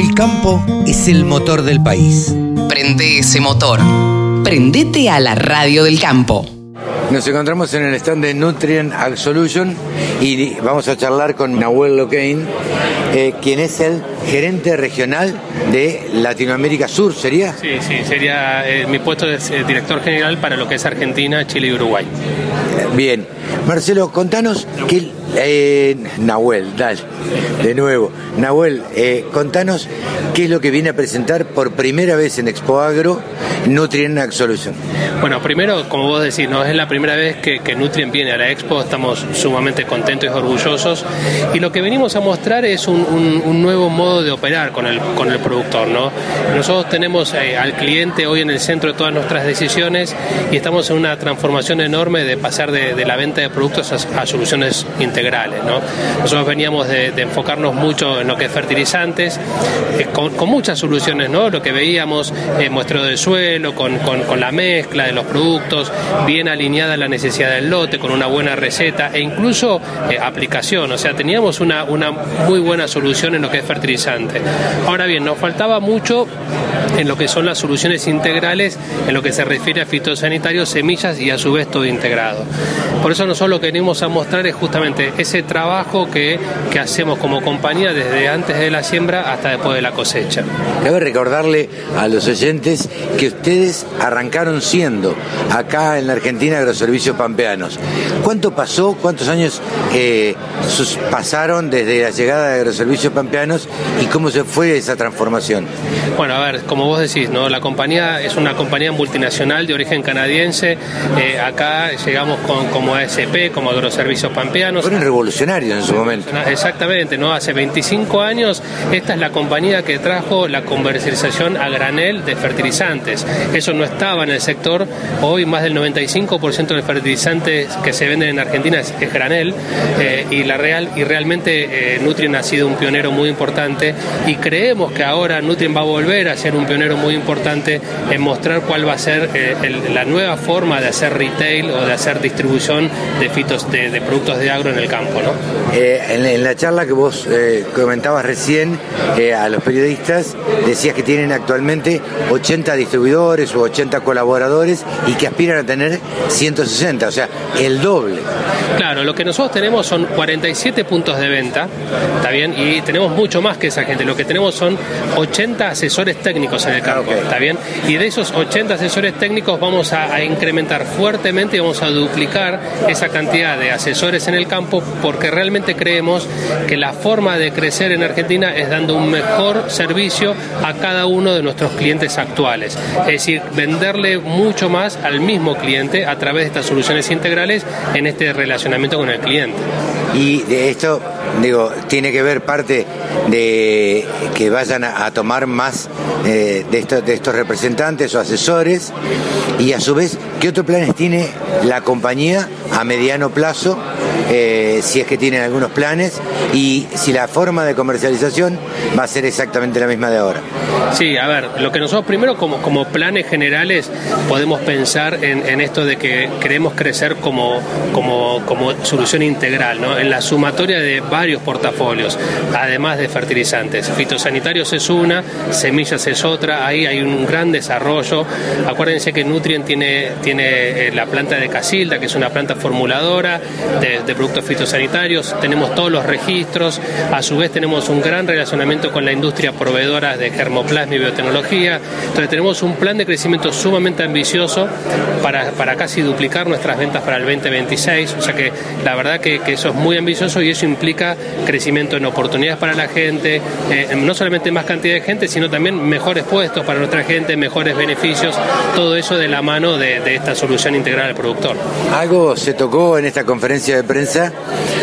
El campo es el motor del país. Prende ese motor. Prendete a la radio del campo. Nos encontramos en el stand de Nutrient Ag Solution y vamos a charlar con Nahuel Locain, eh, quien es el gerente regional de Latinoamérica Sur, ¿sería? Sí, sí, sería eh, mi puesto es eh, director general para lo que es Argentina, Chile y Uruguay. Bien. Marcelo, contanos que eh, Nahuel, dale, de nuevo. Nahuel, eh, contanos qué es lo que viene a presentar por primera vez en Expo Agro Nutrien Ag Solution. Bueno, primero, como vos decís, no es la primera vez que, que Nutrien viene a la Expo, estamos sumamente contentos y orgullosos. Y lo que venimos a mostrar es un, un- un nuevo modo de operar con el, con el productor. ¿no? Nosotros tenemos eh, al cliente hoy en el centro de todas nuestras decisiones y estamos en una transformación enorme de pasar de, de la venta de productos a, a soluciones integrales. ¿no? Nosotros veníamos de, de enfocarnos mucho en lo que es fertilizantes, eh, con, con muchas soluciones, ¿no? lo que veíamos, eh, muestreo del suelo, con, con- con la mezcla de los productos, bien alineada la necesidad del lote, con una buena receta e incluso eh, aplicación. O sea, teníamos una, una muy buena solución en lo que es fertilizante. Ahora bien, nos faltaba mucho en lo que son las soluciones integrales, en lo que se refiere a fitosanitarios, semillas y a su vez todo integrado. Por eso nosotros lo que venimos a mostrar es justamente ese trabajo que, que hacemos como compañía desde antes de la siembra hasta después de la cosecha. Cabe recordarle a los oyentes que ustedes arrancaron siendo acá en la Argentina Agroservicios Pampeanos. ¿Cuánto pasó? ¿Cuántos años eh, sus- pasaron desde la llegada de Agroservicios Pampeanos y cómo se fue esa transformación? Bueno, a ver, como vos decís, ¿no? la compañía es una compañía multinacional de origen canadiense. Eh, acá llegamos con, como ASP, como Agroservicios Pampeanos. Fueron revolucionarios en su momento. Exactamente, ¿no? Hace 25 años esta es la compañía que trajo la comercialización a granel de fertilizantes. Eso no estaba en el sector. Hoy más del 95% de los fertilizantes que se venden en Argentina es, es granel eh, y la real y realmente eh, Nutrien ha sido un pionero muy importante y creemos que ahora Nutrien va a volver a ser un pionero muy importante en mostrar cuál va a ser eh, el- la nueva forma de hacer retail o de hacer distribución de fitos de, de productos de agro en el campo, ¿no? Eh, en, en la charla que vos eh, comentabas recién eh, a los periodistas, decías que tienen actualmente 80 distribuidores o 80 colaboradores y que aspiran a tener 160, o sea, el doble. Claro, lo que nosotros tenemos son 47 puntos de venta, ¿está bien? Y tenemos mucho más que esa gente. Lo que tenemos son 80 asesores técnicos en el campo. ¿está bien? Y de esos 80 asesores técnicos vamos a, a incrementar fuertemente y vamos a duplicar esa cantidad de asesores en el campo porque realmente creemos que la forma de crecer en Argentina es dando un mejor servicio a cada uno de nuestros clientes actuales. Es decir, venderle mucho más al mismo cliente a través de estas soluciones integrales en este relacionamiento con el cliente. Y de esto, digo, tiene que ver parte de que vayan a, tomar más eh, de, estos, de estos representantes o asesores y a su vez, ¿qué otros planes tiene la compañía a mediano plazo? Eh, si es que tienen algunos planes y si la forma de comercialización va a ser exactamente la misma de ahora. Sí, a ver, lo que nosotros primero como, como planes generales podemos pensar en, esto de que queremos crecer como, como, como solución integral, ¿no? en la sumatoria de varios portafolios, además de fertilizantes. Fitosanitarios es una, semillas es otra, ahí hay un gran desarrollo. Acuérdense que Nutrien tiene, tiene eh, la planta de Casilda, que es una planta formuladora de, de productos fitosanitarios, tenemos todos los registros, a su vez tenemos un gran relacionamiento con la industria proveedora de germoplasma y biotecnología, entonces tenemos un plan de crecimiento sumamente ambicioso para, para casi duplicar nuestras ventas para el 2026, o sea que la verdad que, eso es muy ambicioso y eso implica crecimiento en oportunidades para la gente, eh, no solamente más cantidad de gente, sino también mejores puestos para nuestra gente, mejores beneficios, todo eso de la mano de esta solución integral al productor. Algo se tocó en esta conferencia de prensa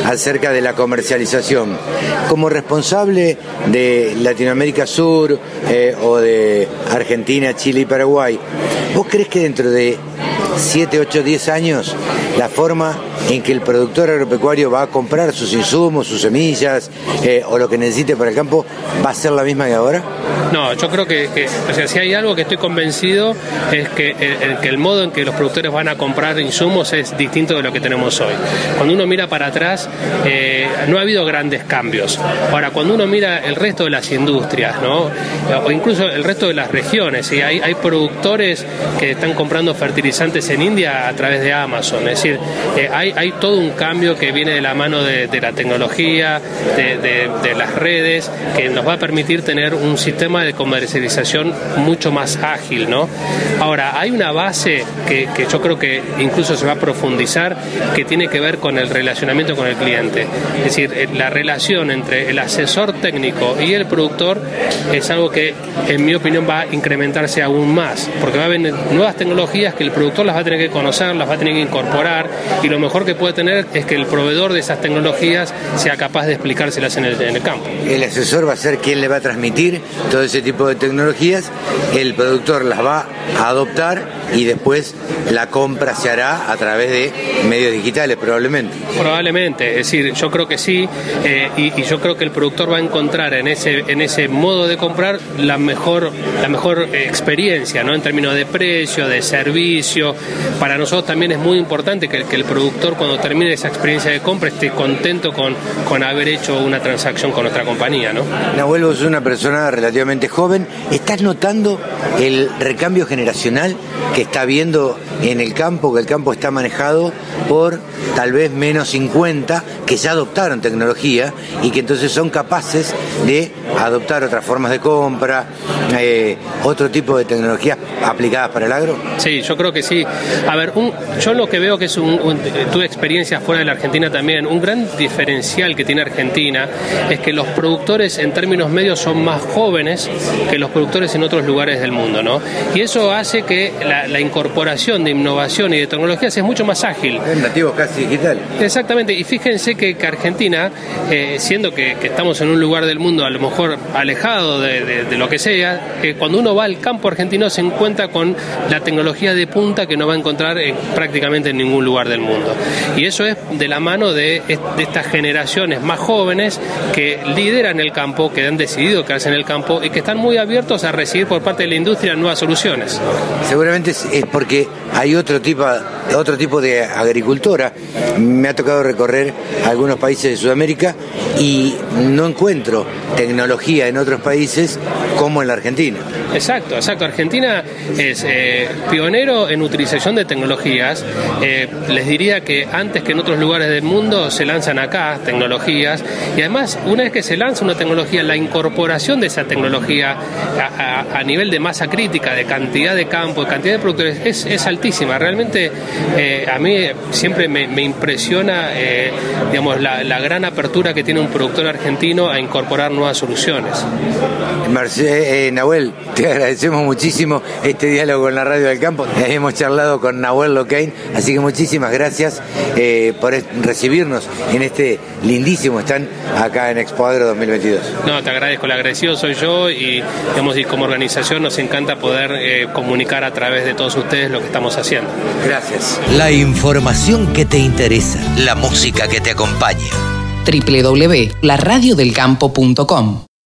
acerca de la comercialización. Como responsable de Latinoamérica Sur eh, o de Argentina, Chile y Paraguay, ¿vos crees que dentro de 7, 8, 10 años la forma en que el productor agropecuario va a comprar sus insumos, sus semillas eh, o lo que necesite para el campo, va a ser la misma que ahora? No, yo creo que, o sea, si hay algo que estoy convencido es que el, que el modo en que los productores van a comprar insumos es distinto de lo que tenemos hoy. Cuando uno mira para atrás, eh, no ha habido grandes cambios. Ahora, cuando uno mira el resto de las industrias, ¿no? o incluso el resto de las regiones, ¿sí? hay, hay productores que están comprando fertilizantes en India a través de Amazon. Es decir, eh, hay, hay todo un cambio que viene de la mano de, la tecnología, de, de las redes, que nos va a permitir tener un sistema de comercialización mucho más ágil, ¿no? Ahora, hay una base que, que, yo creo que incluso se va a profundizar que tiene que ver con el relacionamiento con el cliente. Es decir, eh, la relación entre el asesor técnico y el productor es algo que, en mi opinión, va a incrementarse aún más, porque va a haber nuevas tecnologías que el productor las va a tener que conocer, las va a tener que incorporar, y lo mejor que puede tener es que el proveedor de esas tecnologías sea capaz de explicárselas en el, en el campo. El asesor va a ser quien le va a transmitir todo ese tipo de tecnologías, el productor las va a adoptar y después la compra se hará a través de medios digitales probablemente. Probablemente, es decir, yo creo que sí eh, y, yo creo que el productor va a encontrar en ese, en ese modo de comprar la mejor, la mejor experiencia, ¿no? En términos de precio, de servicio. Para nosotros también es muy importante que, que el productor cuando termine esa experiencia de compra esté contento con, con haber hecho una transacción con nuestra compañía, ¿no? Nahuel, vos sos una persona relativamente joven. ¿Estás notando el recambio generacional que está habiendo en el campo, que el campo está manejado por tal vez menos 50 que ya adoptaron tecnología y que entonces son capaces de adoptar otras formas de compra, eh, otro tipo de tecnologías aplicadas para el agro? Sí, yo creo que sí. A ver, yo lo que veo que es un, tu experiencia fuera de la Argentina también, un gran diferencial que tiene Argentina es que los productores en términos medios son más jóvenes que los productores en otros lugares del mundo, ¿no? Y eso hace que la, incorporación de innovación y de tecnologías es mucho más ágil. Es nativo casi digital. Exactamente, y fíjense que, Argentina, eh, siendo que, estamos en un lugar del mundo a lo mejor alejado de, lo que sea, eh, cuando uno va al campo argentino se encuentra con la tecnología de punta que no va a encontrar en, prácticamente en ningún lugar del mundo. Y eso es de la mano de, estas generaciones más jóvenes que lideran el campo, que han decidido quedarse en el campo y que están muy abiertos a recibir por parte de la industria nuevas soluciones. Seguramente es, porque hay otro tipo, otro tipo de agricultora. Me ha tocado recorrer algunos países de Sudamérica y no encuentro tecnología en otros países como en la Argentina. Exacto, exacto. Argentina es eh, pionero en utilización de tecnologías. Eh, les diría que antes que en otros lugares del mundo se lanzan acá tecnologías y además una vez que se lanza una tecnología, la incorporación de esa tecnología a, nivel de masa crítica, de cantidad de campo, de cantidad de productores, es, altísima. Realmente eh, a mí siempre me, impresiona digamos, la, la gran apertura que tiene un productor argentino a incorporar nuevas soluciones. Eh, Nahuel, te agradecemos muchísimo este diálogo con la Radio del Campo. Hemos charlado con Nahuel Locain, así que muchísimas gracias eh, por recibirnos en este lindísimo stand acá en Expo Agro 2022. No, te agradezco, el agradecido soy yo y, digamos, y como organización nos encanta poder eh, comunicar a través de todos ustedes lo que estamos haciendo. Gracias. La información que te interesa, la música que te acompaña www.laradiodelcampo.com